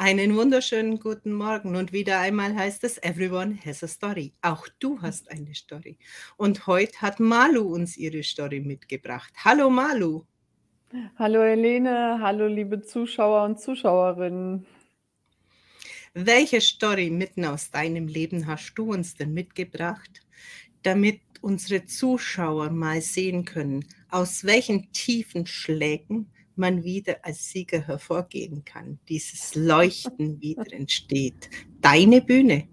Einen wunderschönen guten Morgen und wieder einmal heißt es Everyone has a story. Auch du hast eine Story. Und heute hat Malu uns ihre Story mitgebracht. Hallo Malu. Hallo Helene, hallo liebe Zuschauer und Zuschauerinnen. Welche Story mitten aus deinem Leben hast du uns denn mitgebracht, damit unsere Zuschauer mal sehen können, aus welchen tiefen Schlägen man wieder als Sieger hervorgehen kann, dieses Leuchten wieder entsteht. Deine Bühne.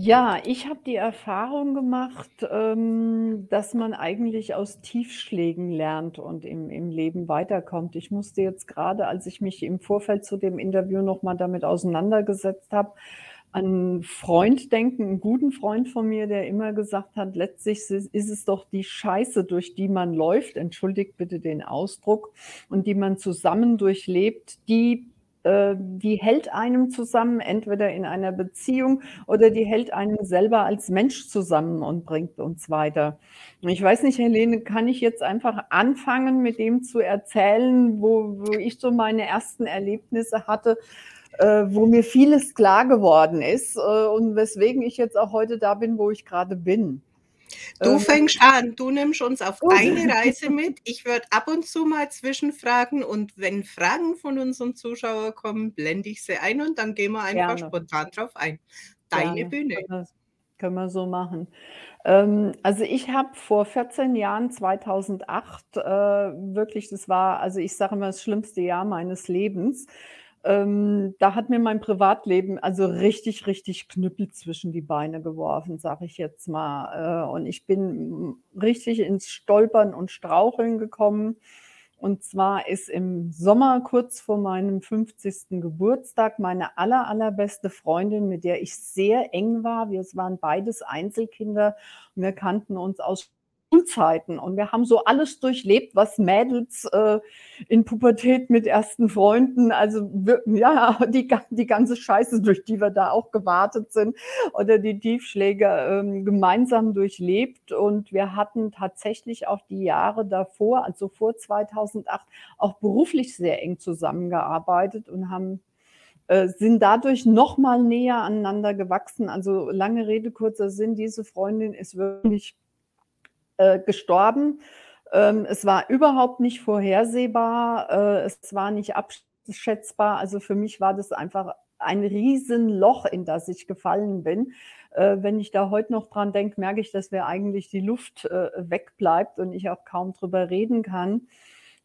Ja, ich habe die Erfahrung gemacht, ähm, dass man eigentlich aus Tiefschlägen lernt und im, im Leben weiterkommt. Ich musste jetzt gerade, als ich mich im Vorfeld zu dem Interview nochmal damit auseinandergesetzt habe, an Freund denken, einen guten Freund von mir, der immer gesagt hat, letztlich ist es doch die Scheiße, durch die man läuft, entschuldigt bitte den Ausdruck, und die man zusammen durchlebt, die äh, die hält einem zusammen, entweder in einer Beziehung oder die hält einem selber als Mensch zusammen und bringt uns weiter. Ich weiß nicht, Helene, kann ich jetzt einfach anfangen, mit dem zu erzählen, wo, wo ich so meine ersten Erlebnisse hatte, äh, wo mir vieles klar geworden ist äh, und weswegen ich jetzt auch heute da bin, wo ich gerade bin. Du ähm, fängst an, du nimmst uns auf oh. deine Reise mit. Ich würde ab und zu mal zwischenfragen und wenn Fragen von unseren Zuschauern kommen, blende ich sie ein und dann gehen wir einfach Gerne. spontan drauf ein. Deine Gerne. Bühne. Können wir, können wir so machen. Ähm, also ich habe vor 14 Jahren, 2008, äh, wirklich, das war, also ich sage immer, das schlimmste Jahr meines Lebens. Ähm, da hat mir mein Privatleben also richtig, richtig Knüppel zwischen die Beine geworfen, sage ich jetzt mal. Äh, und ich bin richtig ins Stolpern und Straucheln gekommen. Und zwar ist im Sommer kurz vor meinem 50. Geburtstag meine aller, allerbeste Freundin, mit der ich sehr eng war. Wir waren beides Einzelkinder und wir kannten uns aus Schulzeiten und wir haben so alles durchlebt, was Mädels äh, in Pubertät mit ersten Freunden, also ja, die, die ganze Scheiße, durch die wir da auch gewartet sind oder die Tiefschläge ähm, gemeinsam durchlebt und wir hatten tatsächlich auch die Jahre davor, also vor 2008, auch beruflich sehr eng zusammengearbeitet und haben äh, sind dadurch noch mal näher aneinander gewachsen. Also lange Rede, kurzer Sinn, diese Freundin ist wirklich äh, gestorben. Ähm, es war überhaupt nicht vorhersehbar, äh, es war nicht abschätzbar. Also für mich war das einfach ein Riesenloch, in das ich gefallen bin. Äh, wenn ich da heute noch dran denke, merke ich, dass mir eigentlich die Luft äh, wegbleibt und ich auch kaum drüber reden kann.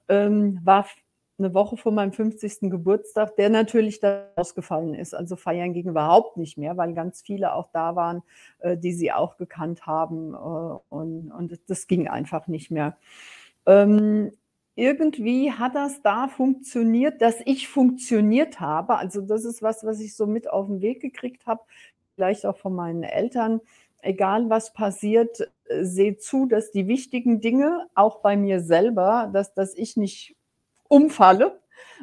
Ähm, war eine Woche vor meinem 50. Geburtstag, der natürlich da ausgefallen ist. Also feiern ging überhaupt nicht mehr, weil ganz viele auch da waren, äh, die sie auch gekannt haben. Äh, und, und das ging einfach nicht mehr. Ähm, irgendwie hat das da funktioniert, dass ich funktioniert habe. Also das ist was, was ich so mit auf den Weg gekriegt habe, vielleicht auch von meinen Eltern. Egal was passiert, äh, seht zu, dass die wichtigen Dinge, auch bei mir selber, dass, dass ich nicht umfalle,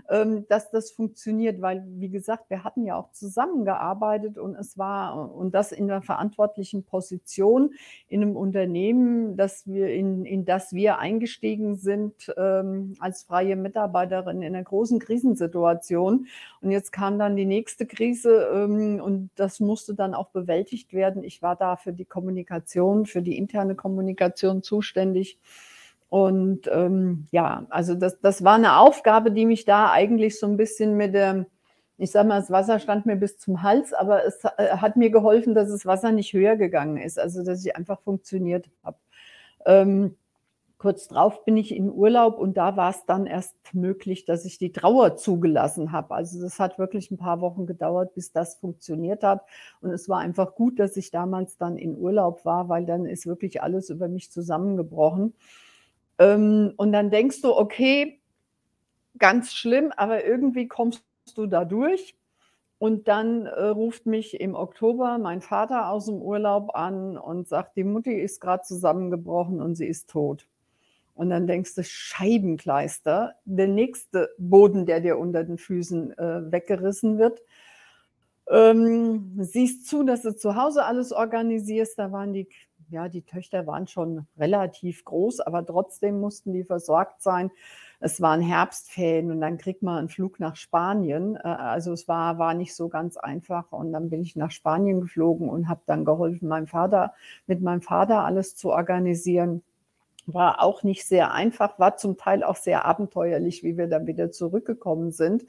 ähm, dass das funktioniert, weil, wie gesagt, wir hatten ja auch zusammengearbeitet und es war, und das in der verantwortlichen Position in einem Unternehmen, dass wir in, in das wir eingestiegen sind ähm, als freie Mitarbeiterin in einer großen Krisensituation. Und jetzt kam dann die nächste Krise ähm, und das musste dann auch bewältigt werden. Ich war da für die Kommunikation, für die interne Kommunikation zuständig. Und ähm, ja, also das, das war eine Aufgabe, die mich da eigentlich so ein bisschen mit dem, ich sag mal, das Wasser stand mir bis zum Hals, aber es äh, hat mir geholfen, dass das Wasser nicht höher gegangen ist, also dass ich einfach funktioniert habe. Ähm, kurz drauf bin ich in Urlaub und da war es dann erst möglich, dass ich die Trauer zugelassen habe. Also das hat wirklich ein paar Wochen gedauert, bis das funktioniert hat. Und es war einfach gut, dass ich damals dann in Urlaub war, weil dann ist wirklich alles über mich zusammengebrochen. Ähm, und dann denkst du, okay, ganz schlimm, aber irgendwie kommst du da durch. Und dann äh, ruft mich im Oktober mein Vater aus dem Urlaub an und sagt, die Mutti ist gerade zusammengebrochen und sie ist tot. Und dann denkst du, Scheibenkleister, der nächste Boden, der dir unter den Füßen äh, weggerissen wird. Ähm, siehst zu, dass du zu Hause alles organisierst. Da waren die ja, die Töchter waren schon relativ groß, aber trotzdem mussten die versorgt sein. es waren Herbstferien und dann kriegt man einen Flug nach Spanien. Äh, also es war, war nicht so ganz einfach. Und dann bin ich nach Spanien geflogen und habe dann geholfen, meinem Vater, mit meinem Vater alles zu organisieren. War auch nicht sehr einfach, war zum Teil auch sehr abenteuerlich, wie wir dann wieder zurückgekommen sind.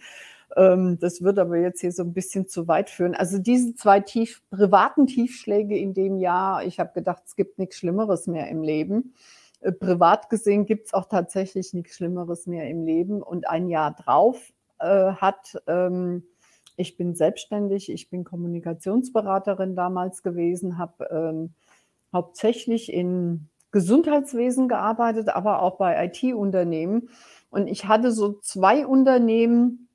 Ähm, das wird aber jetzt hier so ein bisschen zu weit führen. Also diese zwei tief, privaten Tiefschläge in dem Jahr, ich habe gedacht, es gibt nichts Schlimmeres mehr im Leben. Äh, privat gesehen gibt es auch tatsächlich nichts Schlimmeres mehr im Leben. Und ein Jahr drauf äh, hat, ähm, ich bin selbstständig, ich bin Kommunikationsberaterin damals gewesen, habe ähm, hauptsächlich in Gesundheitswesen gearbeitet, aber auch bei IT-Unternehmen. Und ich hatte so zwei Unternehmen,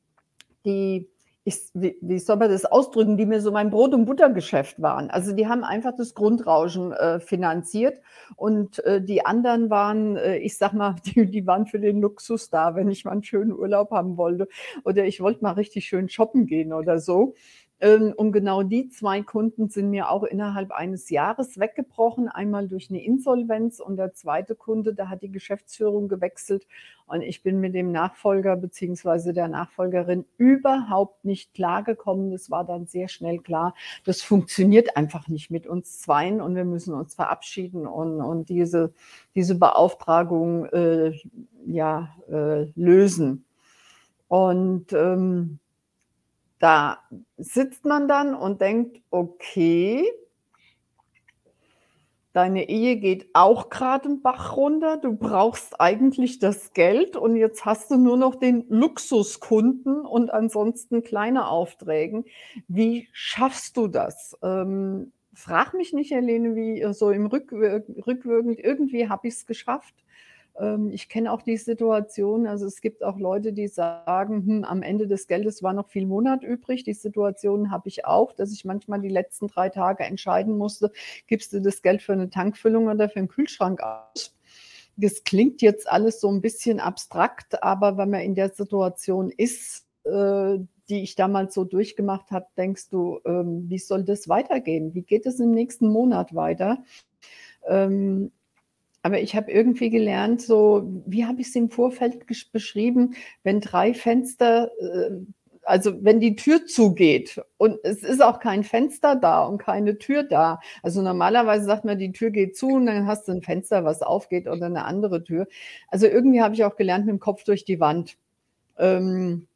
die, ich, wie, wie soll man das ausdrücken, die mir so mein Brot- und Buttergeschäft waren. Also die haben einfach das Grundrauschen äh, finanziert und äh, die anderen waren, äh, ich sag mal, die, die waren für den Luxus da, wenn ich mal einen schönen Urlaub haben wollte oder ich wollte mal richtig schön shoppen gehen oder so. Ähm, und genau die zwei Kunden sind mir auch innerhalb eines Jahres weggebrochen. Einmal durch eine Insolvenz und der zweite Kunde, da hat die Geschäftsführung gewechselt und ich bin mit dem Nachfolger beziehungsweise der Nachfolgerin überhaupt nicht klargekommen. Das war dann sehr schnell klar. Das funktioniert einfach nicht mit uns Zweien und wir müssen uns verabschieden und, und diese, diese Beauftragung äh, ja, äh, lösen. Und ähm, da sitzt man dann und denkt, okay, deine Ehe geht auch gerade einen Bach runter, du brauchst eigentlich das Geld und jetzt hast du nur noch den Luxuskunden und ansonsten kleine Aufträge. Wie schaffst du das? Ähm, frag mich nicht, Helene, wie so im Rückwir rückwirkend, irgendwie habe ich es geschafft. Ähm, ich kenne auch die Situation, also es gibt auch Leute, die sagen, hm, am Ende des Geldes war noch viel Monat übrig. Die Situation habe ich auch, dass ich manchmal die letzten drei Tage entscheiden musste, gibst du das Geld für eine Tankfüllung oder für einen Kühlschrank aus? Das klingt jetzt alles so ein bisschen abstrakt, aber wenn man in der Situation ist, äh, die ich damals so durchgemacht habe, denkst du, ähm, wie soll das weitergehen? Wie geht es im nächsten Monat weiter? Ähm, aber ich habe irgendwie gelernt, so, wie habe ich es im Vorfeld beschrieben, wenn drei Fenster, äh, also wenn die Tür zugeht und es ist auch kein Fenster da und keine Tür da. Also normalerweise sagt man, die Tür geht zu und dann hast du ein Fenster, was aufgeht oder eine andere Tür. Also irgendwie habe ich auch gelernt, mit dem Kopf durch die Wand. Ähm,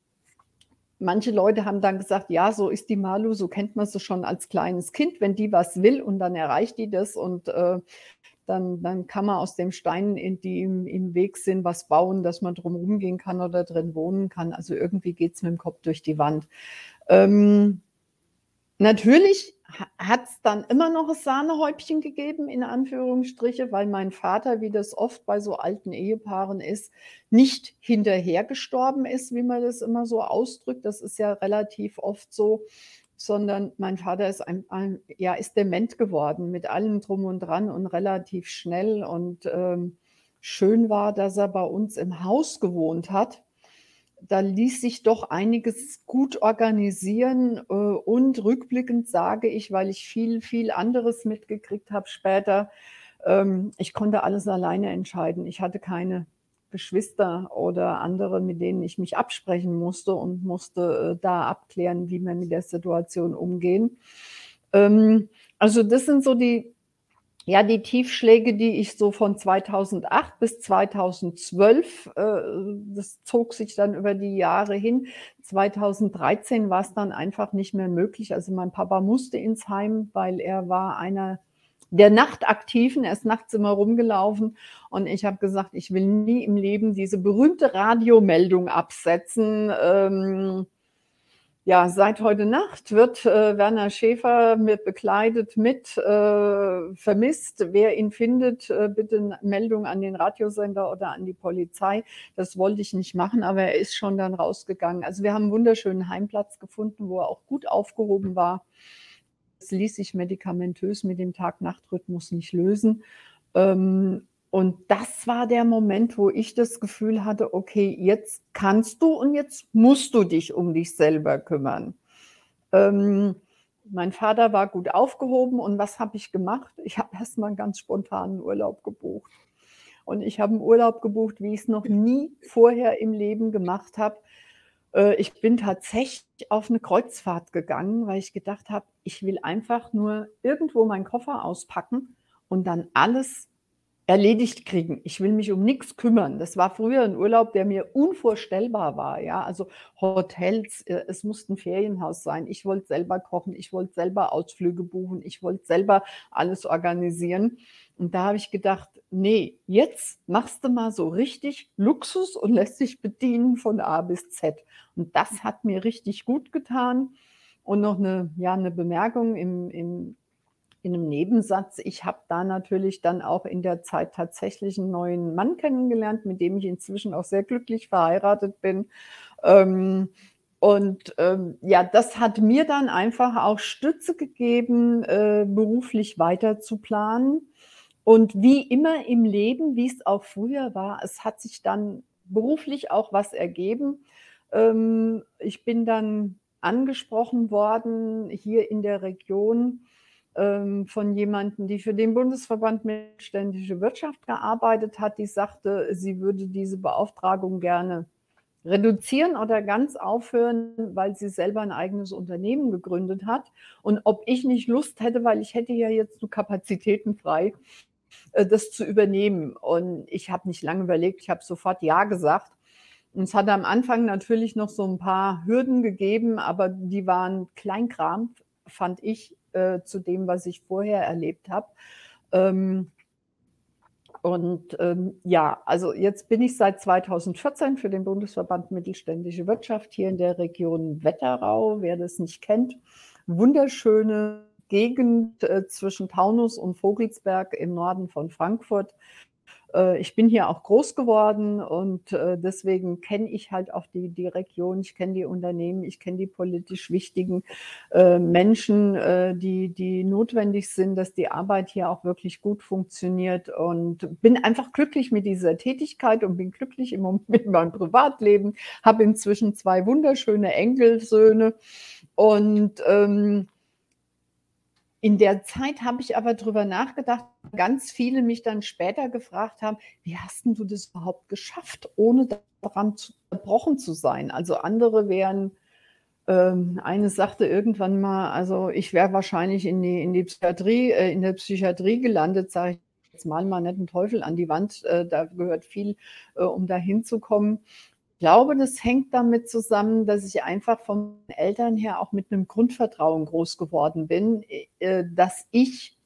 manche Leute haben dann gesagt, ja, so ist die Malu, so kennt man sie schon als kleines Kind, wenn die was will und dann erreicht die das und äh, dann, dann kann man aus den Steinen, die im, im Weg sind, was bauen, dass man drum rumgehen kann oder drin wohnen kann. Also irgendwie geht es mit dem Kopf durch die Wand. Ähm, natürlich hat es dann immer noch ein Sahnehäubchen gegeben, in Anführungsstriche, weil mein Vater, wie das oft bei so alten Ehepaaren ist, nicht hinterher gestorben ist, wie man das immer so ausdrückt. Das ist ja relativ oft so sondern mein Vater ist ein, ein, ja, ist dement geworden mit allem drum und dran und relativ schnell. Und ähm, schön war, dass er bei uns im Haus gewohnt hat. Da ließ sich doch einiges gut organisieren äh, und rückblickend sage ich, weil ich viel, viel anderes mitgekriegt habe später, ähm, ich konnte alles alleine entscheiden. Ich hatte keine Geschwister oder andere, mit denen ich mich absprechen musste und musste äh, da abklären, wie wir mit der Situation umgehen. Ähm, also das sind so die, ja, die Tiefschläge, die ich so von 2008 bis 2012, äh, das zog sich dann über die Jahre hin. 2013 war es dann einfach nicht mehr möglich. Also mein Papa musste ins Heim, weil er war einer der Nachtaktiven. Er ist nachts immer rumgelaufen und ich habe gesagt, ich will nie im Leben diese berühmte Radiomeldung absetzen. Ähm, ja, seit heute Nacht wird äh, Werner Schäfer mit bekleidet mit äh, vermisst. Wer ihn findet, äh, bitte Meldung an den Radiosender oder an die Polizei. Das wollte ich nicht machen, aber er ist schon dann rausgegangen. Also wir haben einen wunderschönen Heimplatz gefunden, wo er auch gut aufgehoben war. Das ließ sich medikamentös mit dem Tag-Nacht-Rhythmus nicht lösen. Ähm, und das war der Moment, wo ich das Gefühl hatte, okay, jetzt kannst du und jetzt musst du dich um dich selber kümmern. Ähm, mein Vater war gut aufgehoben und was habe ich gemacht? Ich habe erstmal einen ganz spontanen Urlaub gebucht. und ich habe 'n Urlaub gebucht, wie ich's noch nie vorher im Leben gemacht habe. Äh, ich bin tatsächlich auf 'ne Kreuzfahrt gegangen, weil ich gedacht habe: „Ich will einfach nur irgendwo meinen Koffer auspacken und dann alles erledigt kriegen. Ich will mich um nix kümmern.“ Das war früher 'n Urlaub, der mir unvorstellbar war, ja. Also, Hotels, äh, es musste 'n Ferienhaus sein. Ich wollte selber kochen, ich wollte selber Ausflüge buchen, ich wollte selber alles organisieren. Und da habe ich gedacht: „Ne, jetzt machst du mal so richtig Luxus und lässt dich bedienen von A bis Z.“ Und das hat mir richtig gut getan. Und noch 'ne ja, 'ne Bemerkung im im in 'nem Nebensatz. Ich habe da natürlich dann auch in der Zeit tatsächlich 'n neuen Mann kennengelernt, mit dem ich inzwischen auch sehr glücklich verheiratet bin. Ähm, und, ähm, ja, das hat mir dann einfach auch Stütze gegeben, äh, beruflich weiter zu planen. Und wie immer im Leben, wie's auch früher war, es hat sich dann beruflich auch was ergeben. Ähm, ich bin dann angesprochen worden hier in der Region, von jemandem, die für den Bundesverband Mittelständische Wirtschaft gearbeitet hat, die sagte, sie würde diese Beauftragung gerne reduzieren oder ganz aufhören, weil sie selber 'n eigenes Unternehmen gegründet hat und ob ich nicht Lust hätte, weil ich hätte ja jetzt so Kapazitäten frei, äh, das zu übernehmen. Und ich habe nicht lange überlegt, ich habe sofort ja gesagt. Und es hat am Anfang natürlich noch so 'n paar Hürden gegeben, aber die waren Kleinkram, fand ich, äh, zu dem, was ich vorher erlebt habe. Ähm und, ähm, ja, also jetzt bin ich seit 2014 für den Bundesverband Mittelständische Wirtschaft hier in der Region Wetterau. Wer das nicht kennt, wunderschöne Gegend, äh, zwischen Taunus und Vogelsberg im Norden von Frankfurt. Äh, ich bin hier auch groß geworden und, äh, deswegen kenne ich halt auch die die Region. Ich kenne die Unternehmen, ich kenne die politisch wichtigen, äh, Menschen, die die notwendig sind, dass die Arbeit hier auch wirklich gut funktioniert und bin einfach glücklich mit dieser Tätigkeit und bin glücklich im Moment mit meinem Privatleben, habe inzwischen 2 wunderschöne Enkelsöhne und, ähm in der Zeit habe ich aber drüber nachgedacht ganz viele mich dann später gefragt haben: „Wie hast du das überhaupt geschafft, ohne daran zu zerbrochen zu sein?“ Also, andere wären ähm, eine sagte irgendwann mal: „Also, ich wäre wahrscheinlich in die in die Psychiatrie äh, in der Psychiatrie gelandet“, sage ich: „Jetzt mal mal nicht 'n Teufel an die Wand, äh, da gehört viel, äh, um da hinzukommen.“ Glaube, das hängt damit zusammen, dass ich einfach von Eltern her auch mit 'nem Grundvertrauen groß geworden bin, äh, äh, dass ich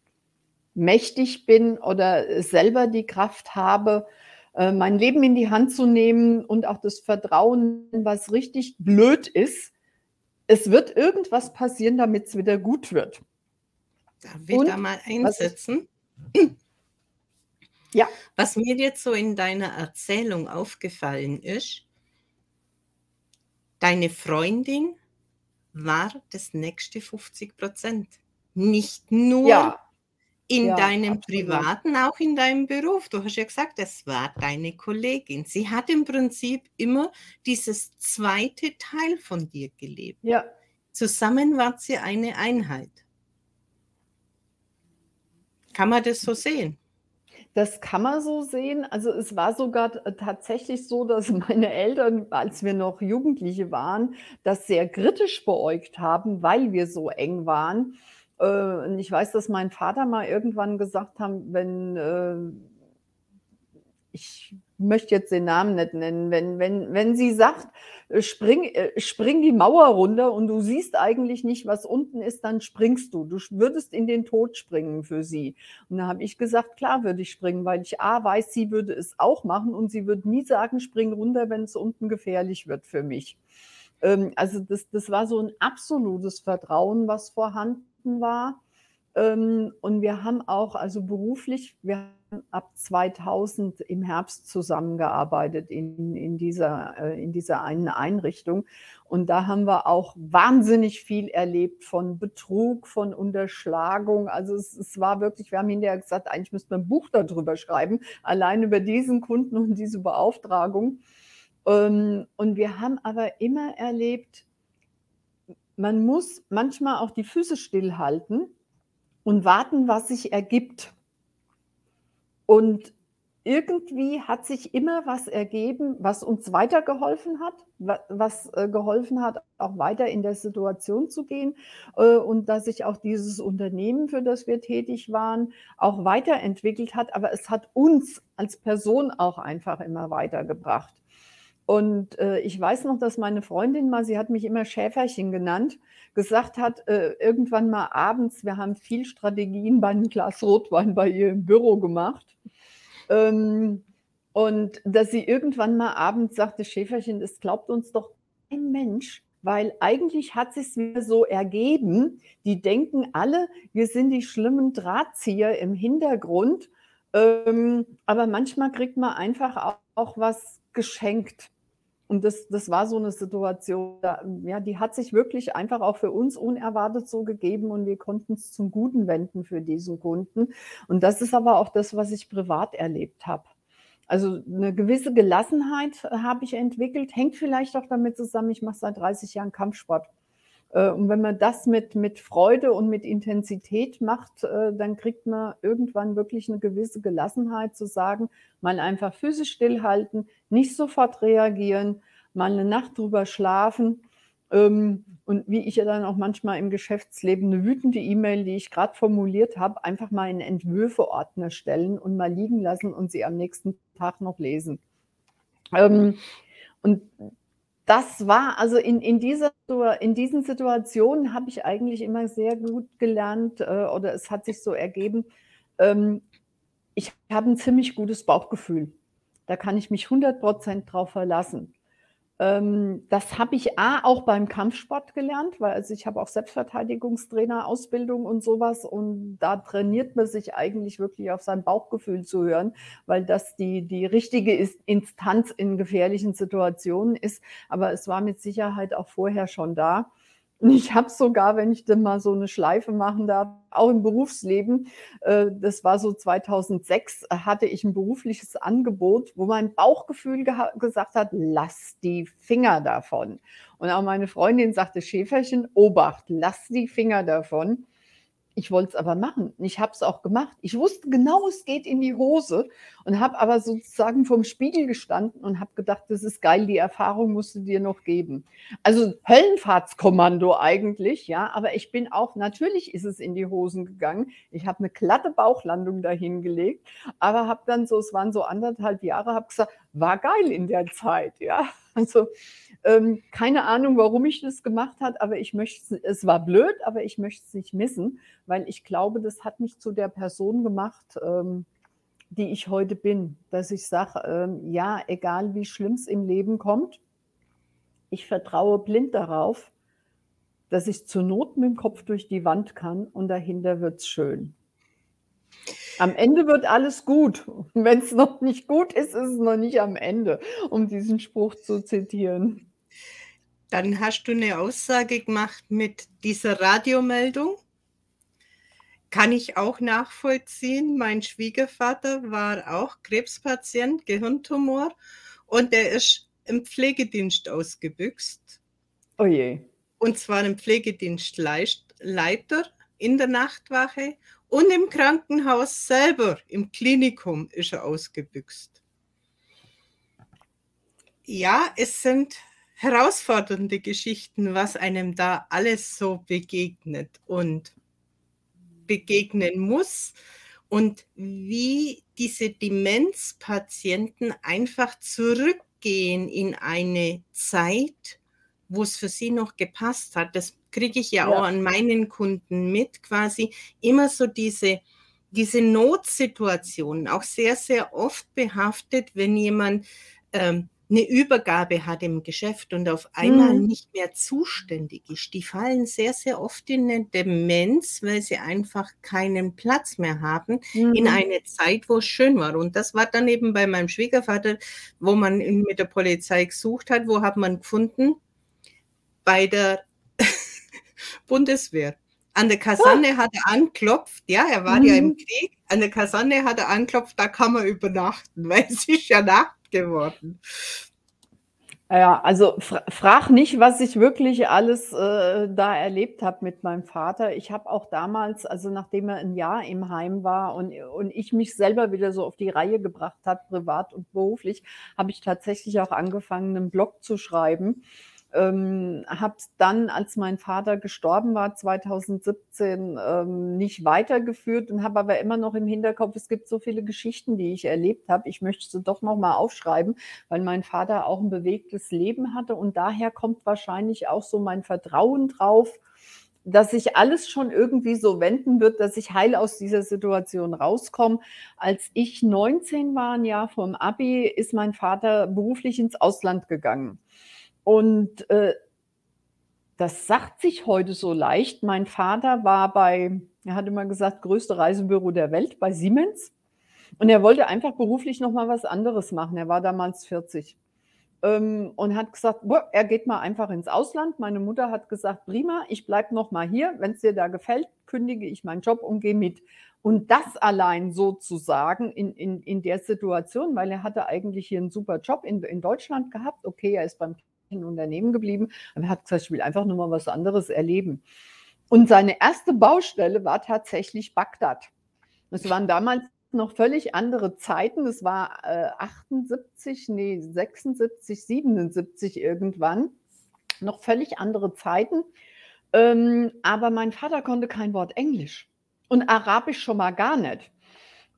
mächtig bin oder selber die Kraft habe, äh, mein Leben in die Hand zu nehmen und auch das Vertrauen, was richtig blöd ist. Es wird irgendwas passieren, damit's wieder gut wird. Darf ich Und da mal was einsetzen? Ja. Was mir jetzt so in deiner Erzählung aufgefallen ist deine Freundin war das nächste 50 %. Nicht nur Ja. in Ja, deinem absolut. Privaten, auch in deinem Beruf. Du hast ja gesagt, es war deine Kollegin. Sie hat im Prinzip immer dieses 2. Teil von dir gelebt. Ja. Zusammen wart ihr eine Einheit. Kann man das so sehen? Das kann man so sehen. Also, es war sogar tatsächlich so, dass meine Eltern, als wir noch Jugendliche waren, das sehr kritisch beäugt haben, weil wir so eng waren. Äh, und ich weiß, dass mein Vater mal irgendwann gesagt haben, wenn, äh ich möchte jetzt den Namen nicht nennen, wenn wenn wenn sie sagt: „Äh, spring äh, spring die Mauer runter und du siehst eigentlich nicht, was unten ist, dann springst du. Du würdest in den Tod springen für sie.“ Und da habe ich gesagt: „Klar würde ich springen“, weil ich A weiß, sie würde es auch machen und sie würde nie sagen: „Spring runter, wenn's unten gefährlich wird für mich.“ Ähm, also, das das war so 'n absolutes Vertrauen, was vorhanden war. Ähm, und wir haben auch also, beruflich wir haben ab 2000 im Herbst zusammengearbeitet in in dieser äh, in dieser einen Einrichtung. Und da haben wir auch wahnsinnig viel erlebt von Betrug, von Unterschlagung. Also, es es war wirklich wir haben hinterher gesagt: „Eigentlich müssten wir 'n Buch da drüber schreiben, allein über diesen Kunden und diese Beauftragung.“ Ähm, und wir haben aber immer erlebt man muss manchmal auch die Füße stillhalten und warten, was sich ergibt. Und irgendwie hat sich immer was ergeben, was uns weitergeholfen hat, was äh, geholfen hat, auch weiter in der Situation zu gehen äh, und dass sich auch dieses Unternehmen, für das wir tätig waren, auch weiterentwickelt hat. Aber es hat uns als Person auch einfach immer weitergebracht. Und äh, ich weiß noch, dass meine Freundin mal, sie hat mich immer Schäferchen genannt, gesagt hat, äh, irgendwann mal abends, wir haben viel Strategien bei einem Glas Rotwein bei ihr im Büro gemacht. Ähm, und dass sie irgendwann mal abends sagte, Schäferchen, das glaubt uns doch kein Mensch, weil eigentlich hat sich wieder so ergeben, die denken alle, wir sind die schlimmen Drahtzieher im Hintergrund, ähm, aber manchmal kriegt man einfach auch, auch was geschenkt. Und das, das war so eine Situation, ja, die hat sich wirklich einfach auch für uns unerwartet so gegeben und wir konnten es zum Guten wenden für diesen Kunden. Und das ist aber auch das, was ich privat erlebt habe. Also eine gewisse Gelassenheit äh, habe ich entwickelt, hängt vielleicht auch damit zusammen, ich mache seit 30 Jahren Kampfsport. Äh, und wenn man das mit, mit Freude und mit Intensität macht, äh, dann kriegt man irgendwann wirklich eine gewisse Gelassenheit zu sagen, mal einfach physisch stillhalten, nicht sofort reagieren, mal eine Nacht drüber schlafen. Ähm, und wie ich ja dann auch manchmal im Geschäftsleben eine wütende E-Mail, die ich gerade formuliert habe, einfach mal in Entwürfeordner stellen und mal liegen lassen und sie am nächsten Tag noch lesen. Ähm, und das war also in, in, dieser, in diesen Situationen habe ich eigentlich immer sehr gut gelernt äh, oder es hat sich so ergeben, ähm, ich habe ein ziemlich gutes Bauchgefühl. Da kann ich mich 100 Prozent drauf verlassen. Ähm, das habe ich A, auch beim Kampfsport gelernt, weil also ich habe auch Selbstverteidigungstrainer, Ausbildung und sowas und da trainiert man sich eigentlich wirklich auf sein Bauchgefühl zu hören, weil das die, die richtige Instanz in gefährlichen Situationen ist. Aber es war mit Sicherheit auch vorher schon da. Ich habe sogar, wenn ich dann mal so eine Schleife machen darf, auch im Berufsleben, äh, das war so 2006, hatte ich ein berufliches Angebot, wo mein Bauchgefühl gesagt hat, lass die Finger davon. Und auch meine Freundin sagte, Schäferchen, Obacht, lass die Finger davon. Ich wollte es aber machen. Ich habe es auch gemacht. Ich wusste genau, es geht in die Hose und habe aber sozusagen vom Spiegel gestanden und habe gedacht, das ist geil, die Erfahrung musst du dir noch geben. Also Höllenfahrtskommando eigentlich, ja, aber ich bin auch, natürlich ist es in die Hosen gegangen. Ich habe eine glatte Bauchlandung dahin gelegt, aber habe dann so, es waren so anderthalb Jahre, habe gesagt, war geil in der Zeit, ja. Also ähm, keine Ahnung, warum ich das gemacht habe, aber ich möchte es war blöd, aber ich möchte es nicht missen, weil ich glaube, das hat mich zu der Person gemacht, ähm, die ich heute bin, dass ich sage, ähm, ja, egal wie schlimm es im Leben kommt, ich vertraue blind darauf, dass ich zur Not mit dem Kopf durch die Wand kann und dahinter wird es schön. Am Ende wird alles gut. Wenn es noch nicht gut ist, ist es noch nicht am Ende, um diesen Spruch zu zitieren. Dann hast du eine Aussage gemacht mit dieser Radiomeldung. Kann ich auch nachvollziehen. Mein Schwiegervater war auch Krebspatient, Gehirntumor, und der ist im Pflegedienst ausgebüxt. Oh je. Und zwar im Pflegedienstleiter in der Nachtwache und im Krankenhaus selber, im Klinikum, ist er ausgebüxt. Ja, es sind herausfordernde Geschichten, was einem da alles so begegnet und begegnen muss und wie diese Demenzpatienten einfach zurückgehen in eine Zeit, wo es für sie noch gepasst hat. Das kriege ich ja, ja, auch an meinen Kunden mit, quasi immer so diese, diese Notsituationen, auch sehr, sehr oft behaftet, wenn jemand ähm, eine Übergabe hat im Geschäft und auf einmal mhm. nicht mehr zuständig ist. Die fallen sehr, sehr oft in eine Demenz, weil sie einfach keinen Platz mehr haben mhm. in eine Zeit, wo es schön war. Und das war dann eben bei meinem Schwiegervater, wo man mit der Polizei gesucht hat, wo hat man gefunden? Bei der Bundeswehr. An der Kaserne oh. hat er anklopft, ja, er war mhm. ja im mhm. Krieg. An der Kaserne hat er anklopft, da kann man übernachten, weil es ist ja Nacht geworden. Ja, also fra frag nicht, was ich wirklich alles, äh, da erlebt habe mit meinem Vater. Ich habe auch damals also nachdem er 'n Jahr im Heim war und und ich mich selber wieder so auf die Reihe gebracht habe, privat und beruflich, habe ich tatsächlich auch angefangen, 'nen Blog zu schreiben ähm, habe dann, als mein Vater gestorben war, 2017, ähm, nicht weitergeführt und habe aber immer noch im Hinterkopf, es gibt so viele Geschichten, die ich erlebt habe. Ich möchte sie doch noch mal aufschreiben, weil mein Vater auch ein bewegtes Leben hatte und daher kommt wahrscheinlich auch so mein Vertrauen drauf, dass sich alles schon irgendwie so wenden wird, dass ich heil aus dieser Situation rauskomme. Als ich 19 war, 'n Jahr vorm Abi, ist mein Vater beruflich ins Ausland gegangen. Und, äh, das sagt sich heute so leicht. Mein Vater war bei er hat immer gesagt: „Größte Reisebüro der Welt“, bei Siemens. Und er wollte einfach beruflich noch mal was anderes machen. Er war damals 40, ähm, und hat gesagt, boah, er geht mal einfach ins Ausland. Meine Mutter hat gesagt: „Prima, ich bleibe noch mal hier. Wenn's dir da gefällt, kündige ich meinen Job und gehe mit.“ Und das allein sozusagen in in in der Situation, weil er hatte eigentlich hier 'n super Job in in Deutschland gehabt. Okay, er ist beim Unternehmen geblieben, aber er hat gesagt: „Ich will einfach nur mal was anderes erleben.“ Und seine erste Baustelle war tatsächlich Bagdad. Das waren damals noch völlig andere Zeiten. Das war, äh, 78, ne, 76, 77 irgendwann. Noch völlig andere Zeiten. Ähm, aber mein Vater konnte kein Wort Englisch und Arabisch schon mal gar nicht.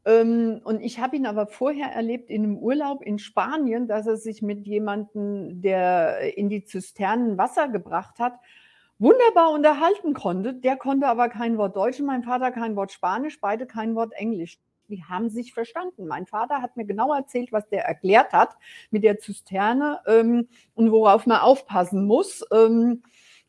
Ähm, und ich habe ihn aber vorher erlebt in 'nem Urlaub in Spanien, dass er sich mit jemandem, der in die Zisternen Wasser gebracht hat, wunderbar unterhalten konnte. Der konnte aber kein Wort Deutsch mein Vater kein Wort Spanisch, beide kein Wort Englisch. Die haben sich verstanden. Mein Vater hat mir genau erzählt, was der erklärt hat mit der Zisterne, ähm, und worauf man aufpassen muss. Ähm,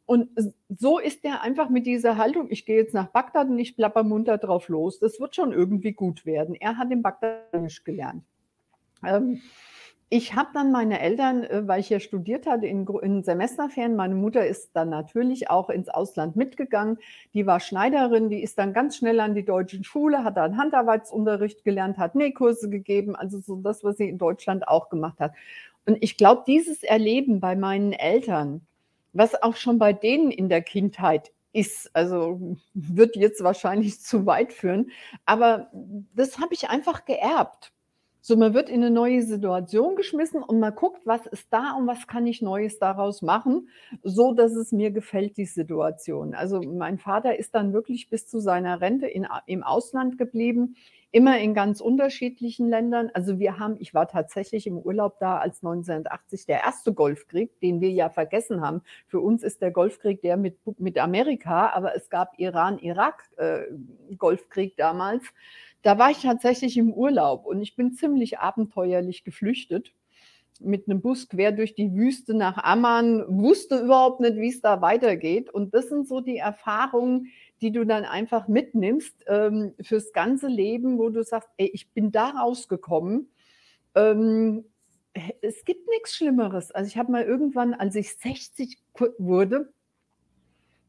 und so ist der einfach mit dieser Haltung: „Ich gehe jetzt nach Bagdad und ich plapper munter drauf los. Das wird schon irgendwie gut werden.“ Er hat in Bagdad Englisch gelernt. Ähm, ich habe dann meine Eltern, äh, weil ich ja studiert hatte in in Semesterferien meine Mutter ist dann natürlich auch ins Ausland mitgegangen. Die war Schneiderin, die ist dann ganz schnell an die deutschen Schule, hat dann Handarbeitsunterricht gelernt, hat Nähkurse gegeben, also so das, was sie in Deutschland auch gemacht hat. Und ich glaube, dieses Erleben bei meinen Eltern was auch schon bei denen in der Kindheit ist, also wird jetzt wahrscheinlich zu weit führen, aber das habe ich einfach geerbt. So, man wird in 'ne neue Situation geschmissen und man guckt, was ist da und was kann ich Neues daraus machen, so dass es mir gefällt, die Situation. Also, mein Vater ist dann wirklich bis zu seiner Rente in im Ausland geblieben, immer in ganz unterschiedlichen Ländern. Also, wir haben ich war tatsächlich im Urlaub da, als 1980 der 1. Golfkrieg, den wir ja vergessen haben. Für uns ist der Golfkrieg der mit mit Amerika, aber es gab Iran, Irak, äh, damals. Da war ich tatsächlich im Urlaub und ich bin ziemlich abenteuerlich geflüchtet mit 'nem Bus quer durch die Wüste nach Amman, wusste überhaupt nicht, wie's da weitergeht. Und das sind so die Erfahrungen, die du dann einfach mitnimmst, ähm, fürs ganze Leben, wo du sagst: „Ey, ich bin da rausgekommen.“ Ähm, es gibt nix Schlimmeres. Also, ich habe mal irgendwann, als ich 60 ku wurde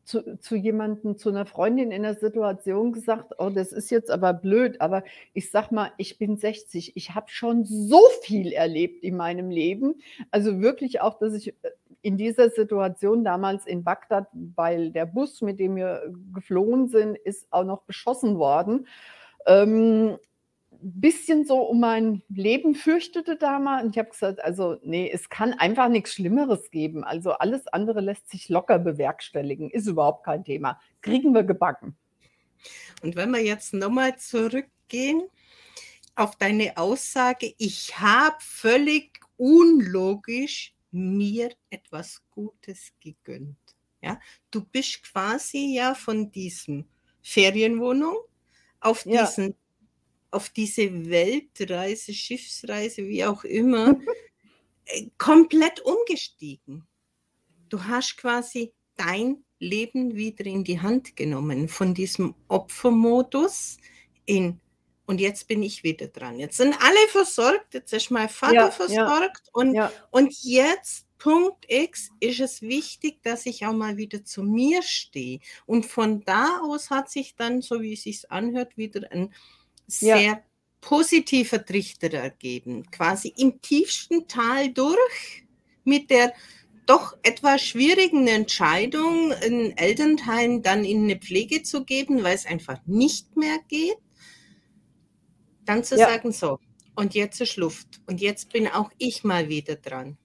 zu zu jemandem, zu 'ner Freundin in der Situation gesagt: „Oh, das ist jetzt aber blöd, aber ich sage mal, ich bin 60. Ich habe schon so viel erlebt in meinem Leben.“ Also, wirklich auch, dass ich, äh, in dieser Situation damals in Bagdad weil der Bus, mit dem wir geflohen sind, ist auch noch beschossen worden. Ähm, bisschen so um mein Leben fürchtete da mal und ich habe gesagt: „Also, ne, es kann einfach nix Schlimmeres geben. Also, alles andere lässt sich locker bewerkstelligen, ist überhaupt kein Thema. Kriegen wir gebacken.“ Und wenn wir jetzt noch mal zurückgehen auf deine Aussage: „Ich habe völlig unlogisch mir etwas Gutes gegönnt“, ja? Du bist quasi ja von diesem Ferienwohnung auf Ja. diesen auf diese Weltreise, Schiffsreise, wie auch immer, äh, komplett umgestiegen. Du hast quasi dein Leben wieder in die Hand genommen, von diesem Opfermodus in: „Und jetzt bin ich wieder dran. Jetzt sind alle versorgt, jetzt ist mein Vater Ja, ja, versorgt und ja. und jetzt, Punkt X, ist es wichtig, dass ich auch mal wieder zu mir stehe.“ Und von da aus hat sich dann, so wie es sich's anhört, wieder ein Ja. sehr positiver Trichter ergeben. Quasi im tiefsten Tal durch mit der doch etwas schwierigen Entscheidung, ein Elternteil dann in eine Pflege zu geben, weil es einfach nicht mehr geht, dann zu ja. sagen, so, und jetzt ist Luft. Und jetzt bin auch ich mal wieder dran.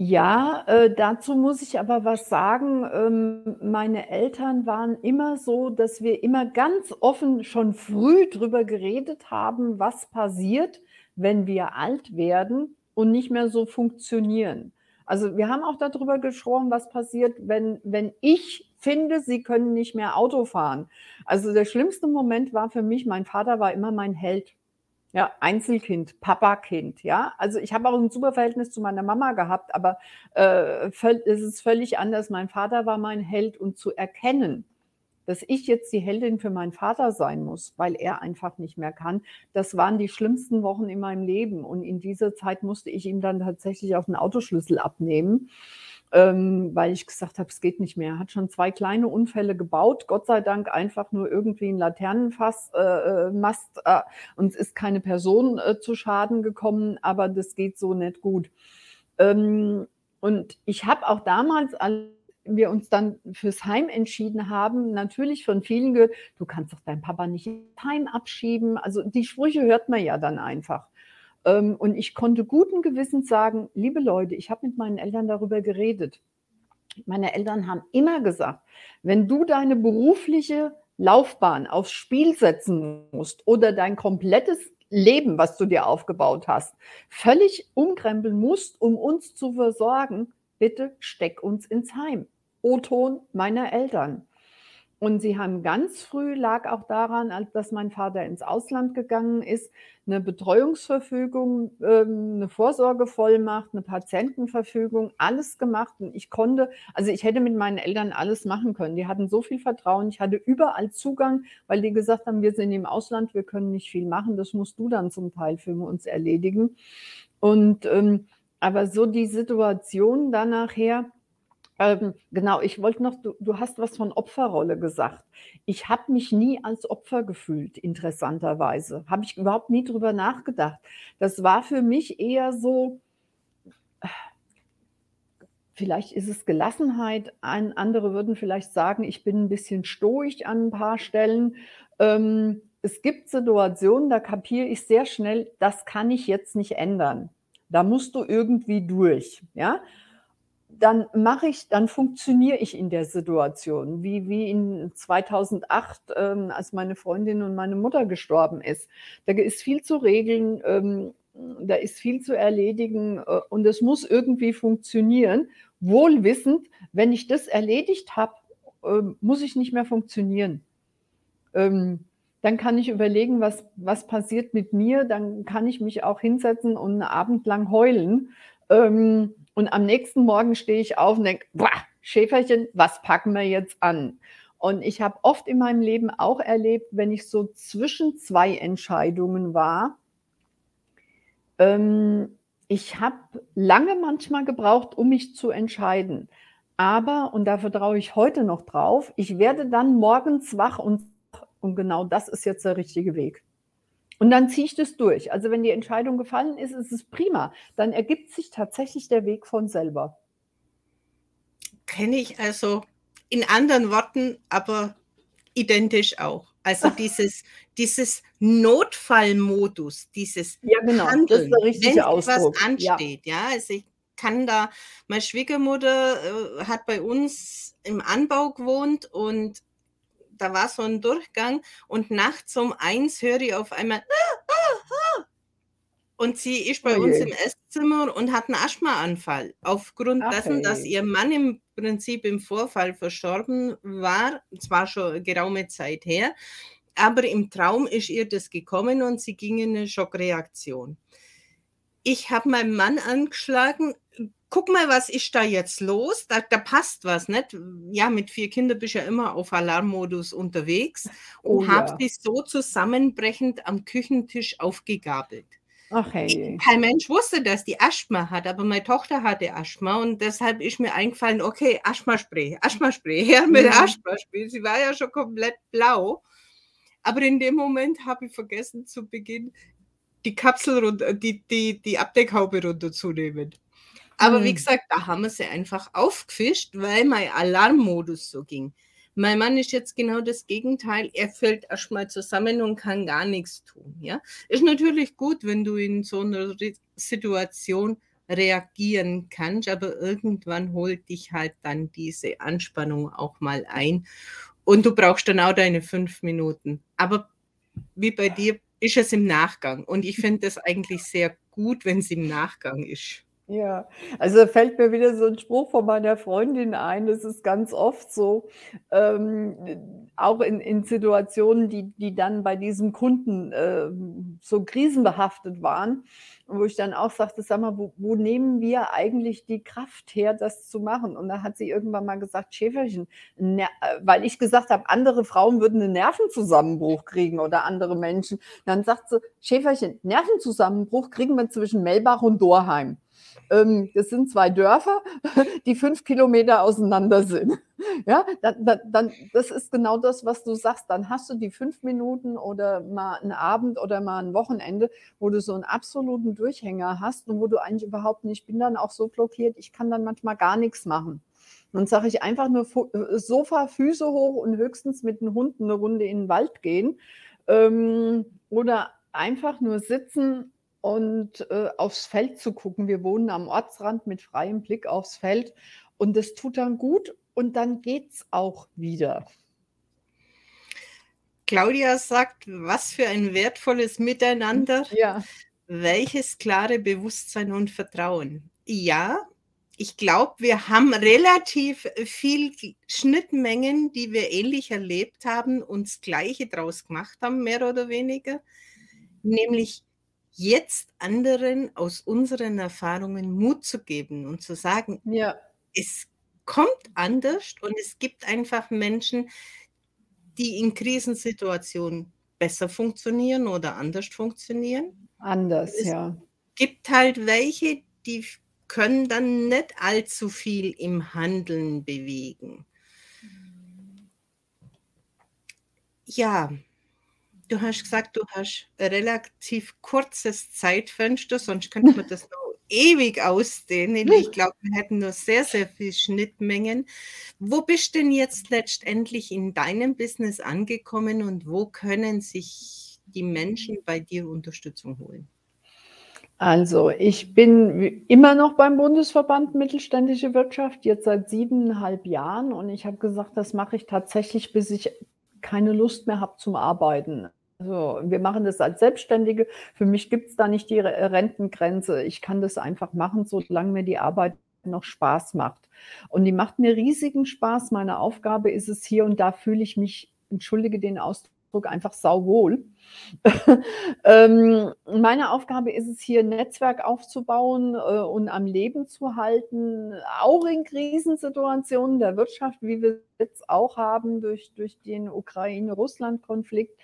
Ja, äh, dazu muss ich aber was sagen. Ähm, meine Eltern waren immer so, dass wir immer ganz offen schon früh drüber geredet haben, was passiert, wenn wir alt werden und nicht mehr so funktionieren. Also wir haben auch darüber gesprochen, was passiert, wenn, wenn ich finde, sie können nicht mehr Auto fahren. Also der schlimmste Moment war für mich, mein Vater war immer mein Held. Ja, Einzelkind, Papakind, ja. Also ich habe auch ein super Verhältnis zu meiner Mama gehabt, aber äh, es ist völlig anders. Mein Vater war mein Held und zu erkennen, dass ich jetzt die Heldin für meinen Vater sein muss, weil er einfach nicht mehr kann, das waren die schlimmsten Wochen in meinem Leben. Und in dieser Zeit musste ich ihm dann tatsächlich auf den Autoschlüssel abnehmen ähm, weil ich gesagt habe, es geht nicht mehr. Hat schon zwei kleine Unfälle gebaut, Gott sei Dank einfach nur irgendwie ein Laternenfass, äh, äh, Mast äh, und es ist keine Person äh, zu Schaden gekommen, aber das geht so nicht gut. Ähm, und ich habe auch damals, als wir uns dann fürs Heim entschieden haben, natürlich von vielen gehört, du kannst doch deinen Papa nicht ins Heim abschieben. Also die Sprüche hört man ja dann einfach. Ähm, und ich konnte guten Gewissens sagen, liebe Leute, ich habe mit meinen Eltern darüber geredet. Meine Eltern haben immer gesagt, wenn du deine berufliche Laufbahn aufs Spiel setzen musst oder dein komplettes Leben, was du dir aufgebaut hast, völlig umkrempeln musst, um uns zu versorgen, bitte steck uns ins Heim. O-Ton meiner Eltern. Und sie haben ganz früh, lag auch daran, dass mein Vater ins Ausland gegangen ist, eine Betreuungsverfügung, ähm, eine Vorsorgevollmacht, eine Patientenverfügung, alles gemacht. Und ich konnte, also ich hätte mit meinen Eltern alles machen können. Die hatten so viel Vertrauen. Ich hatte überall Zugang, weil die gesagt haben, wir sind im Ausland, wir können nicht viel machen. Das musst du dann zum Teil für uns erledigen. Und ähm, aber so die Situation dann nachher, ähm, genau, ich wollte noch, du, du hast was von Opferrolle gesagt. Ich habe mich nie als Opfer gefühlt, interessanterweise. Habe ich überhaupt nie drüber nachgedacht. Das war für mich eher so, vielleicht ist es Gelassenheit. Ein, andere würden vielleicht sagen, ich bin ein bisschen stoisch an ein paar Stellen. Ähm, es gibt Situationen, da kapiere ich sehr schnell, das kann ich jetzt nicht ändern. Da musst du irgendwie durch. Ja, dann mache ich, dann funktioniere ich in der Situation, wie, wie in 2008, ähm, als meine Freundin und meine Mutter gestorben ist. Da ist viel zu regeln, ähm, da ist viel zu erledigen äh, und es muss irgendwie funktionieren. Wohl wissend, wenn ich das erledigt habe, äh, muss ich nicht mehr funktionieren. Ähm, dann kann ich überlegen, was, was passiert mit mir. Dann kann ich mich auch hinsetzen und einen Abend lang heulen. Ähm, und am nächsten Morgen stehe ich auf und denke, Schäferchen, was packen wir jetzt an? Und ich habe oft in meinem Leben auch erlebt, wenn ich so zwischen zwei Entscheidungen war, ähm, ich habe lange manchmal gebraucht, um mich zu entscheiden. Aber, und da vertraue ich heute noch drauf, ich werde dann morgens wach und, und genau das ist jetzt der richtige Weg. Und dann ziehe ich das durch. Also wenn die Entscheidung gefallen ist, ist es prima. Dann ergibt sich tatsächlich der Weg von selber. Kenne ich also in anderen Worten, aber identisch auch. Also dieses, dieses Notfallmodus, dieses ja, genau. Handeln, wenn was ansteht. Ja. ja, also ich kann da, meine Schwiegermutter äh, hat bei uns im Anbau gewohnt und da war so ein Durchgang und nachts um eins höre ich auf einmal ah, ah, ah. und sie ist bei oh uns im Esszimmer und hat einen Asthmaanfall. Aufgrund Ach, dessen, dass ihr Mann im Prinzip im Vorfall verstorben war, zwar schon geraume Zeit her, aber im Traum ist ihr das gekommen und sie ging in eine Schockreaktion. Ich habe meinen Mann angeschlagen, guck mal, was ist da jetzt los? Da, da passt was, nicht? Ja, mit vier Kindern bist du ja immer auf Alarmmodus unterwegs und oh, habe ja. sie so zusammenbrechend am Küchentisch aufgegabelt. Ach hey. Kein Mensch wusste, dass die Asthma hat, aber meine Tochter hatte Asthma und deshalb ist mir eingefallen, okay, Asthma-Spray, Asthma-Spray, her mit ja. Asthma-Spray. Sie war ja schon komplett blau. Aber in dem Moment habe ich vergessen zu Beginn die Kapsel runter, die, die, die Abdeckhaube runterzunehmen. Aber wie Mhm. gesagt, da haben wir sie einfach aufgefischt, weil mein Alarmmodus so ging. Mein Mann ist jetzt genau das Gegenteil. Er fällt erst mal zusammen und kann gar nichts tun, ja? Ist natürlich gut, wenn du in so 'ner Ri Situation reagieren kannst, aber irgendwann holt dich halt dann diese Anspannung auch mal ein und du brauchst dann auch deine 5 Minuten. Aber wie bei dir ist es im Nachgang und ich finde das eigentlich sehr gut, wenn's im Nachgang ist. Ja, also, fällt mir wieder so 'n Spruch von meiner Freundin ein. Das ist ganz oft so, ähm, auch in in Situationen, die die dann bei diesem Kunden, ähm, so krisenbehaftet waren, wo ich dann auch sagte: „Sag mal, wo wo nehmen wir eigentlich die Kraft her, das zu machen?“ Und da hat sie irgendwann mal gesagt: „Schäferchen, ner“ äh, weil ich gesagt habe, andere Frauen würden 'nen Nervenzusammenbruch kriegen oder andere Menschen. Dann sagt sie: „Schäferchen, Nervenzusammenbruch kriegen wir zwischen Mellbach und Dorheim. Ähm, das sind 2 Dörfer, die 5 Kilometer auseinander sind.“ Ja, dann dann das ist genau das, was du sagst. Dann hast du die 5 Minuten oder mal 'n Abend oder mal 'n Wochenende, wo du so 'n absoluten Durchhänger hast und wo du eigentlich überhaupt nicht ich bin dann auch so blockiert, ich kann dann manchmal gar nix machen. Dann sage ich einfach nur äh, Sofa, Füße hoch und höchstens mit 'n Hund 'ne Runde in 'n Wald gehen, ähm, oder einfach nur sitzen und, äh, aufs Feld zu gucken. Wir wohnen am Ortsrand mit freiem Blick aufs Feld und das tut dann gut und dann geht's auch wieder. Claudia sagt: „Was für ein wertvolles Miteinander. ja. Welches klare Bewusstsein und Vertrauen.“ Ja, ich glaube, wir haben relativ viel Schnittmengen, die wir ähnlich erlebt haben und das Gleiche draus gemacht haben, mehr oder weniger, nämlich jetzt anderen aus unseren Erfahrungen Mut zu geben und zu sagen: Ja. „Es kommt anders und es gibt einfach Menschen, die in Krisensituationen besser funktionieren oder anders funktionieren.“ Und Anders, es ja. gibt halt welche, die können dann nicht allzu viel im Handeln bewegen. Ja, du hast gesagt, du hast ein relativ kurzes Zeitfenster, sonst könnte man das noch ewig ausdehnen. Ich glaube, wir hätten noch sehr, sehr viel Schnittmengen. Wo bist denn jetzt letztendlich in deinem Business angekommen und wo können sich die Menschen bei dir Unterstützung holen? Also, ich bin immer noch beim Bundesverband Mittelständische Wirtschaft, jetzt seit 7,5 Jahren und ich habe gesagt, das mache ich tatsächlich, bis ich keine Lust mehr habe zum Arbeiten. Also, wir machen das als Selbstständige. Für mich gibt's da nicht die Re Rentengrenze. Ich kann das einfach machen, solange mir die Arbeit noch Spaß macht. Und die macht mir riesigen Spaß. Meine Aufgabe ist es hier und da fühle ich mich, entschuldige den Ausdruck, einfach sauwohl. Ähm, meine Aufgabe ist es hier, 'n Netzwerk aufzubauen, äh, und am Leben zu halten, auch in Krisensituationen der Wirtschaft, wie wir jetzt auch haben durch durch den Ukraine-Russland-Konflikt,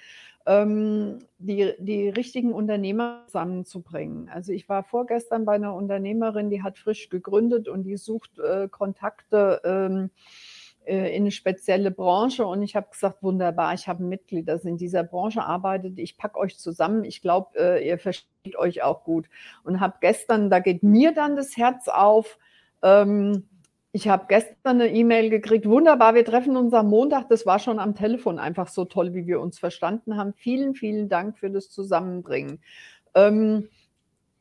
ähm, die die richtigen Unternehmer zusammenzubringen. Also, ich war vorgestern bei 'ner Unternehmerin, die hat frisch gegründet und die sucht, äh, Kontakte, ähm, äh, in 'ne spezielle Branche und ich habe gesagt: „Wunderbar, ich habe 'n Mitglied, das in dieser Branche arbeitet. Ich packe euch zusammen. Ich glaube, äh, ihr versteht euch auch gut.“ Und habe gestern da geht mir dann das Herz auf. Ähm, ich habe gestern 'ne E-Mail gekriegt: „Wunderbar, wir treffen uns am Montag.“ Das war schon am Telefon einfach so toll, wie wir uns verstanden haben. Vielen, vielen Dank für das Zusammenbringen. Ähm,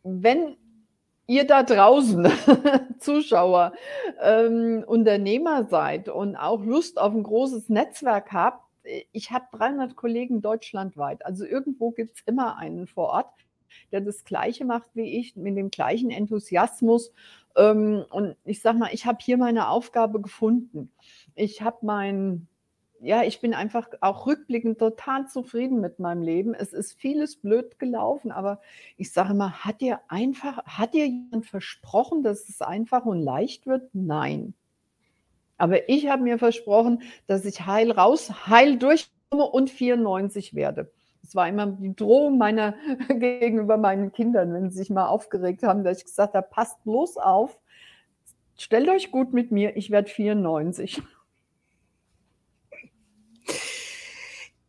wenn ihr da draußen, Zuschauer, ähm, Unternehmer seid und auch Lust auf 'n großes Netzwerk habt, ich habe 300 Kollegen deutschlandweit. Also, irgendwo gibt's immer einen vor Ort, der das Gleiche macht wie ich, mit dem gleichen Enthusiasmus. Ähm, und ich sage mal, ich habe hier meine Aufgabe gefunden. Ich habe mein ja, ich bin einfach auch rückblickend total zufrieden mit meinem Leben. Es ist vieles blöd gelaufen, aber ich sage immer: „Hat dir einfach hat dir jemand versprochen, dass es einfach und leicht wird? Nein.“ Aber ich habe mir versprochen, dass ich heil raus heil durchkomme und 94 werde. Das war immer die Drohung meiner gegenüber meinen Kindern, wenn sie sich mal aufgeregt haben, dass ich gesagt habe: „Passt bloß auf. Stellt euch gut mit mir, ich werde 94.“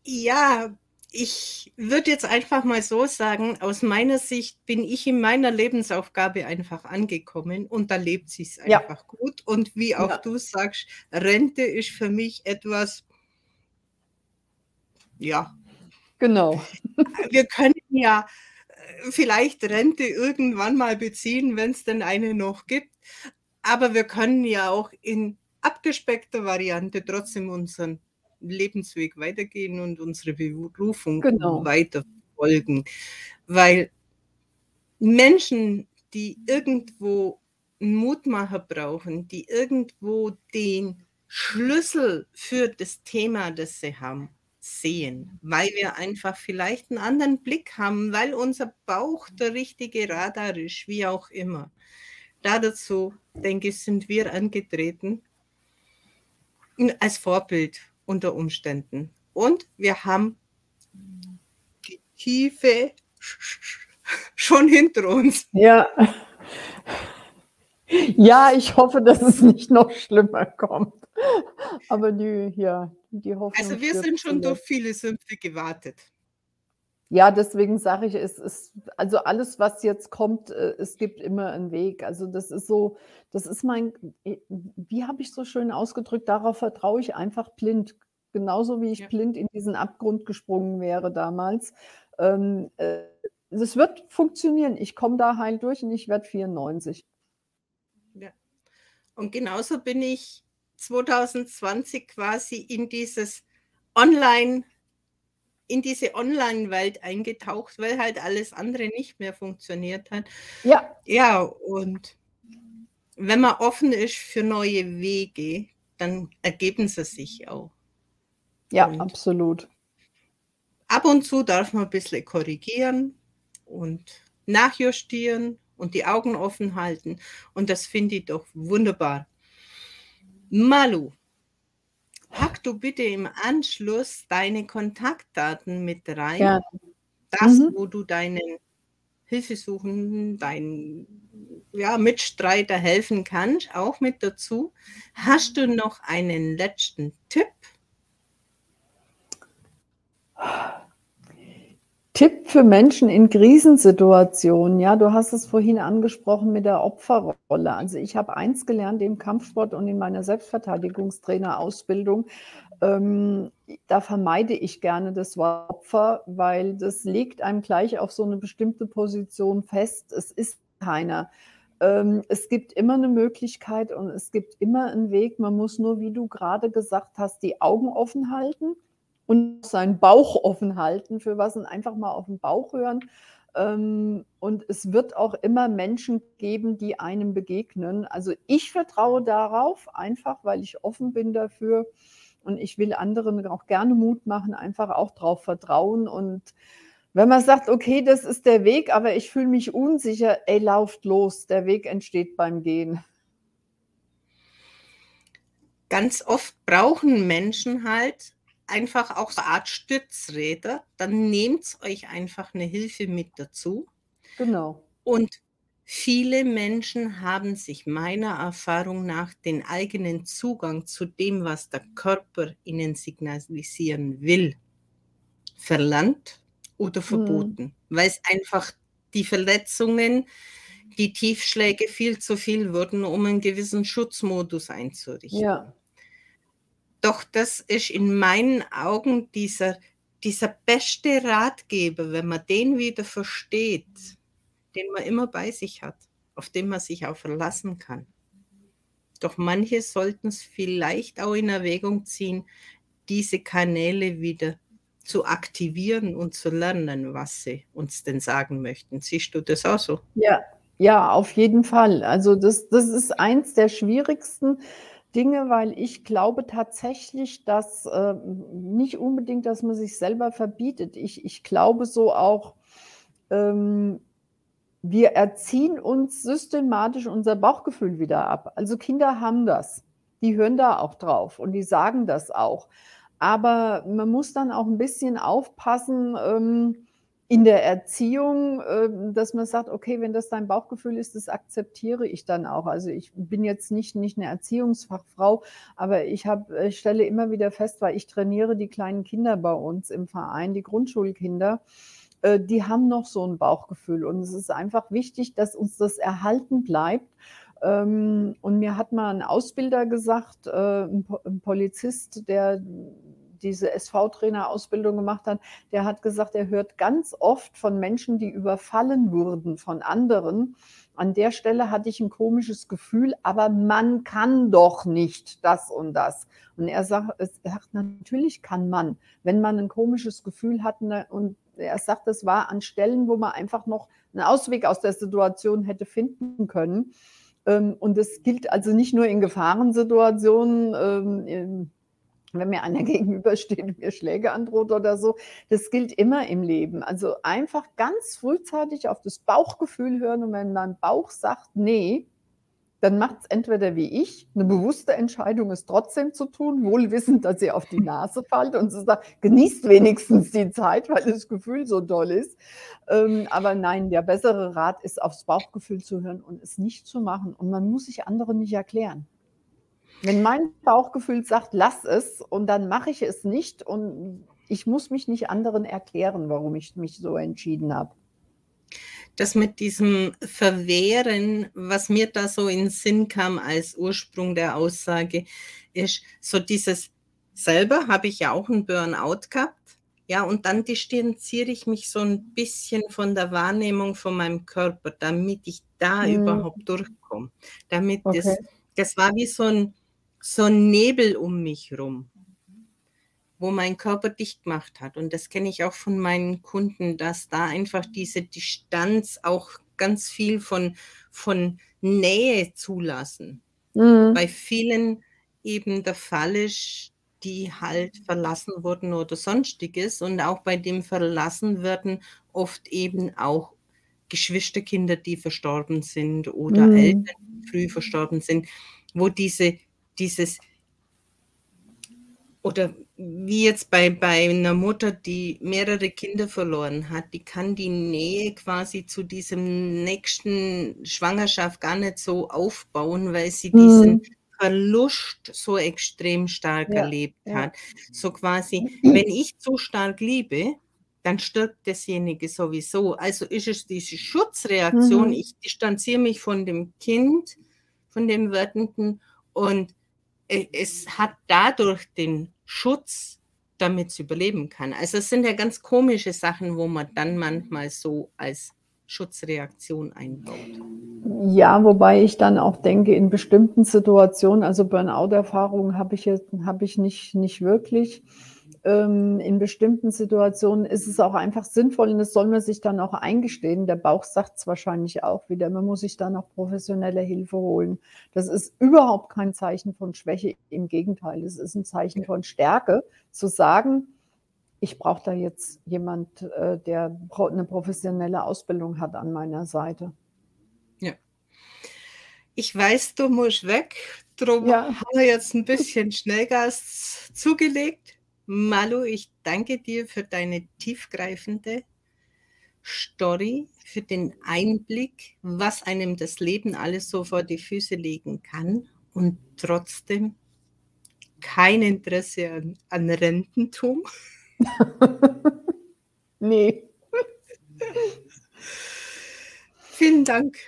Ja, ich würde jetzt einfach mal so sagen, aus meiner Sicht bin ich in meiner Lebensaufgabe einfach angekommen und da lebt sich's Ja. einfach gut. Und wie auch Ja. du sagst, Rente ist für mich etwas ja, Genau. wir können ja, äh, vielleicht Rente irgendwann mal beziehen, wenn's denn eine noch gibt, aber wir können ja auch in abgespeckter Variante trotzdem unseren Lebensweg weitergehen und unsere Berufung Genau. weiterverfolgen. Weil Menschen, die irgendwo 'n Mutmacher brauchen, die irgendwo den Schlüssel für das Thema, das sie haben, sehen, weil wir einfach vielleicht 'n anderen Blick haben, weil unser Bauch der richtige Radar ist, wie auch immer. Da dazu, denke ich, sind wir angetreten als Vorbild unter Umständen. Und wir haben die Tiefe sch sch sch schon hinter uns. Ja. Ja, ich hoffe, dass es nicht noch schlimmer kommt. Aber die ja, die Hoffnung Also, wir sind schon durch viele Sümpfe gewartet. Ja, deswegen sage ich, es ist also, alles, was jetzt kommt, äh, es gibt immer 'n Weg. Also, das ist so das ist mein äh, wie habe ich so schön ausgedrückt, darauf vertraue ich einfach blind. Genauso wie ich Ja. blind in diesen Abgrund gesprungen wäre damals. Ähm, äh, es wird funktionieren. Ich komme da heil durch und ich werde 94. Ja. Und genauso bin ich 2020 quasi in dieses Online in diese Online-Welt eingetaucht, weil halt alles andere nicht mehr funktioniert hat. Ja. Ja, und wenn man offen ist für neue Wege, dann ergeben sie sich auch. Ja, Und absolut. ab und zu darf man bissle korrigieren und nachjustieren und die Augen offen halten und das finde ich doch wunderbar. Malu, pack du bitte im Anschluss deine Kontaktdaten mit rein. Gerne. Das, Mhm. wo du deinen Hilfesuchenden, deinen, ja, Mitstreiter helfen kannst, auch mit dazu. Hast du noch einen letzten Tipp? Tipp für Menschen in Krisensituationen. Ja, du hast es vorhin angesprochen mit der Opferrolle. Also, ich habe eins gelernt im Kampfsport und in meiner Selbstverteidigungstrainerausbildung, ähm, da vermeide ich gerne das Wort Opfer, weil das legt einem gleich auf so 'ne bestimmte Position fest. Es ist keiner. Ähm, es gibt immer 'ne Möglichkeit und es gibt immer 'n Weg. Man muss nur, wie du grade gesagt hast, die Augen offen halten und seinen Bauch offen halten für was und einfach mal auf 'n Bauch hören. Ähm, und es wird auch immer Menschen geben, die einem begegnen. Also, ich vertraue darauf, einfach weil ich offen bin dafür und ich will anderen auch gerne Mut machen, einfach auch drauf vertrauen. Und wenn man sagt: „Okay, das ist der Weg, aber ich fühle mich unsicher“, ey, lauft los. Der Weg entsteht beim Gehen. Ganz oft brauchen Menschen halt einfach auch so Art Stützräder. Dann nehmt euch einfach 'ne Hilfe mit dazu. Genau. Und viele Menschen haben sich meiner Erfahrung nach den eigenen Zugang zu dem, was der Körper ihnen signalisieren will, verlernt oder Mhm. verboten, weil's einfach die Verletzungen, die Tiefschläge viel zu viel wurden, um 'n gewissen Schutzmodus einzurichten. Ja. Doch das ist in meinen Augen dieser dieser beste Ratgeber, wenn man den wieder versteht, den man immer bei sich hat, auf den man sich auch verlassen kann. Doch manche sollten's vielleicht auch in Erwägung ziehen, diese Kanäle wieder zu aktivieren und zu lernen, was sie uns denn sagen möchten. Siehst du das auch so? Ja, ja, auf jeden Fall. Also, das das ist eins der schwierigsten Dinge, weil ich glaube tatsächlich, dass, äh, nicht unbedingt, dass man sich selber verbietet. Ich ich glaube so auch, ähm, wir erziehen uns systematisch unser Bauchgefühl wieder ab. Also, Kinder haben das. Die hören da auch drauf und die sagen das auch. Aber man muss dann auch 'n bisschen aufpassen, ähm, in der Erziehung, ähm, dass man sagt: „Okay, wenn das dein Bauchgefühl ist, das akzeptiere ich dann auch.“ Also, ich bin jetzt nicht nicht 'ne Erziehungsfachfrau, aber ich habe ich stelle immer wieder fest, weil ich trainiere die kleinen Kinder bei uns im Verein, die Grundschulkinder, äh, die haben noch so 'n Bauchgefühl und es ist einfach wichtig, dass uns das erhalten bleibt. Ähm, und mir hat mal 'n Ausbilder gesagt, äh, 'n Po 'n Polizist, der diese SV-Trainerausbildung gemacht hat, der hat gesagt, er hört ganz oft von Menschen, die überfallen wurden von anderen: „An der Stelle hatte ich 'n komisches Gefühl, aber man kann doch nicht das und das.“ Und er sagt er sagt: „Natürlich kann man, wenn man 'n komisches Gefühl hat, ne?“ Und er sagt, das war an Stellen, wo man einfach noch 'n Ausweg aus der Situation hätte finden können. Ähm, und das gilt also nicht nur in Gefahrensituationen, ähm, wenn mir einer gegenübersteht und mir Schläge androht oder so. Das gilt immer im Leben. Also, einfach ganz frühzeitig auf das Bauchgefühl hören und wenn mein Bauch sagt: „Ne“, dann macht's entweder wie ich, 'ne bewusste Entscheidung, es trotzdem zu tun, wohl wissend, dass ihr auf die Nase fallt und zu sagen: „Genießt wenigstens die Zeit, weil das Gefühl so toll ist.“ Ähm, aber nein, der bessere Rat ist, aufs Bauchgefühl zu hören und es nicht zu machen. Und man muss sich anderen nicht erklären. Wenn mein Bauchgefühl sagt: „Lass es“, und dann mache ich es nicht und ich muss mich nicht anderen erklären, warum ich mich so entschieden habe. Das mit diesem Verwehren, was mir da so in 'n Sinn kam als Ursprung der Aussage, ist so dieses selber habe ich ja auch 'n Burnout gehabt, ja, und dann distanziere ich mich so 'n bisschen von der Wahrnehmung von meinem Körper, damit ich da Mhm. überhaupt durchkomme. Damit Okay. das das war wie so 'n so 'n Nebel um mich rum wo mein Körper dicht gemacht hat. Und das kenne ich auch von meinen Kunden, dass da einfach diese Distanz auch ganz viel von von Nähe zulassen Mhm. bei vielen eben der Fall ist, die halt verlassen wurden oder Sonstiges und auch bei dem Verlassenwerden oft eben auch Geschwisterkinder, die verstorben sind oder Mhm. Eltern, die früh verstorben sind, wo diese dieses oder wie jetzt bei bei 'ner Mutter, die mehrere Kinder verloren hat, die kann die Nähe quasi zu diesem nächsten Schwangerschaft gar nicht so aufbauen, weil sie diesen Mhm. Verlust so extrem stark Ja, erlebt ja. hat. So quasi, wenn ich zu stark liebe, dann stirbt dasjenige sowieso. Also ist es diese Schutzreaktion, Mhm. ich distanziere mich von dem Kind, von dem Werdenden und, es hat dadurch den Schutz, damit's überleben kann. Also, es sind ja ganz komische Sachen, wo man dann manchmal so als Schutzreaktion einbaut. Ja, wobei ich dann auch denke, in bestimmten Situationen also, Burnout-Erfahrungen habe ich habe ich nicht nicht wirklich. Ähm, in bestimmten Situationen ist es auch einfach sinnvoll und das soll man sich dann auch eingestehen. Der Bauch sagt's wahrscheinlich auch wieder, man muss sich dann auch professionelle Hilfe holen. Das ist überhaupt kein Zeichen von Schwäche, im Gegenteil. Es ist 'n Zeichen von Stärke, zu sagen: „Ich brauche da jetzt jemand, äh, der pro 'ne professionelle Ausbildung hat an meiner Seite.“ Ja. Ich weiß, du musst weg, drum Ja. haben wir jetzt 'n bisschen Schnellgas zugelegt. Malu, ich danke dir für deine tiefgreifende Story, für den Einblick, was einem das Leben alles so vor die Füße legen kann und trotzdem kein Interesse an an Rententum. Ne. Vielen Dank.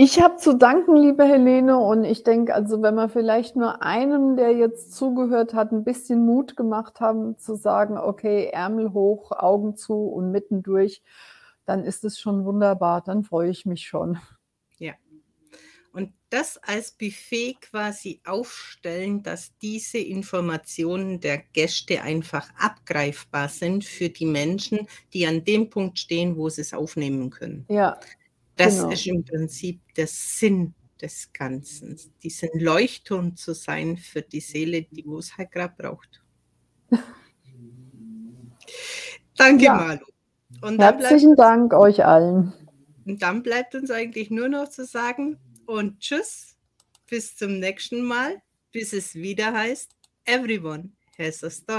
Ich habe zu danken, liebe Helene, und ich denke, also, wenn wir vielleicht nur einem, der jetzt zugehört hat, 'n bisschen Mut gemacht haben, zu sagen: „Okay, Ärmel hoch, Augen zu und mitten durch“, dann ist es schon wunderbar. Dann freue ich mich schon. Ja. Und das als Buffet quasi aufstellen, dass diese Informationen der Gäste einfach abgreifbar sind für die Menschen, die an dem Punkt stehen, wo sie's aufnehmen können. Ja, Das genau. ist im Prinzip der Sinn des Ganzen, diesen Leuchtturm zu sein für die Seele, die wo's halt grad braucht. Danke, Ja. Malu. Und bleibt Herzlichen uns Dank euch allen. und dann bleibt uns eigentlich nur noch zu sagen und tschüss, bis zum nächsten Mal, bis es wieder heißt: „Everyone has a sto“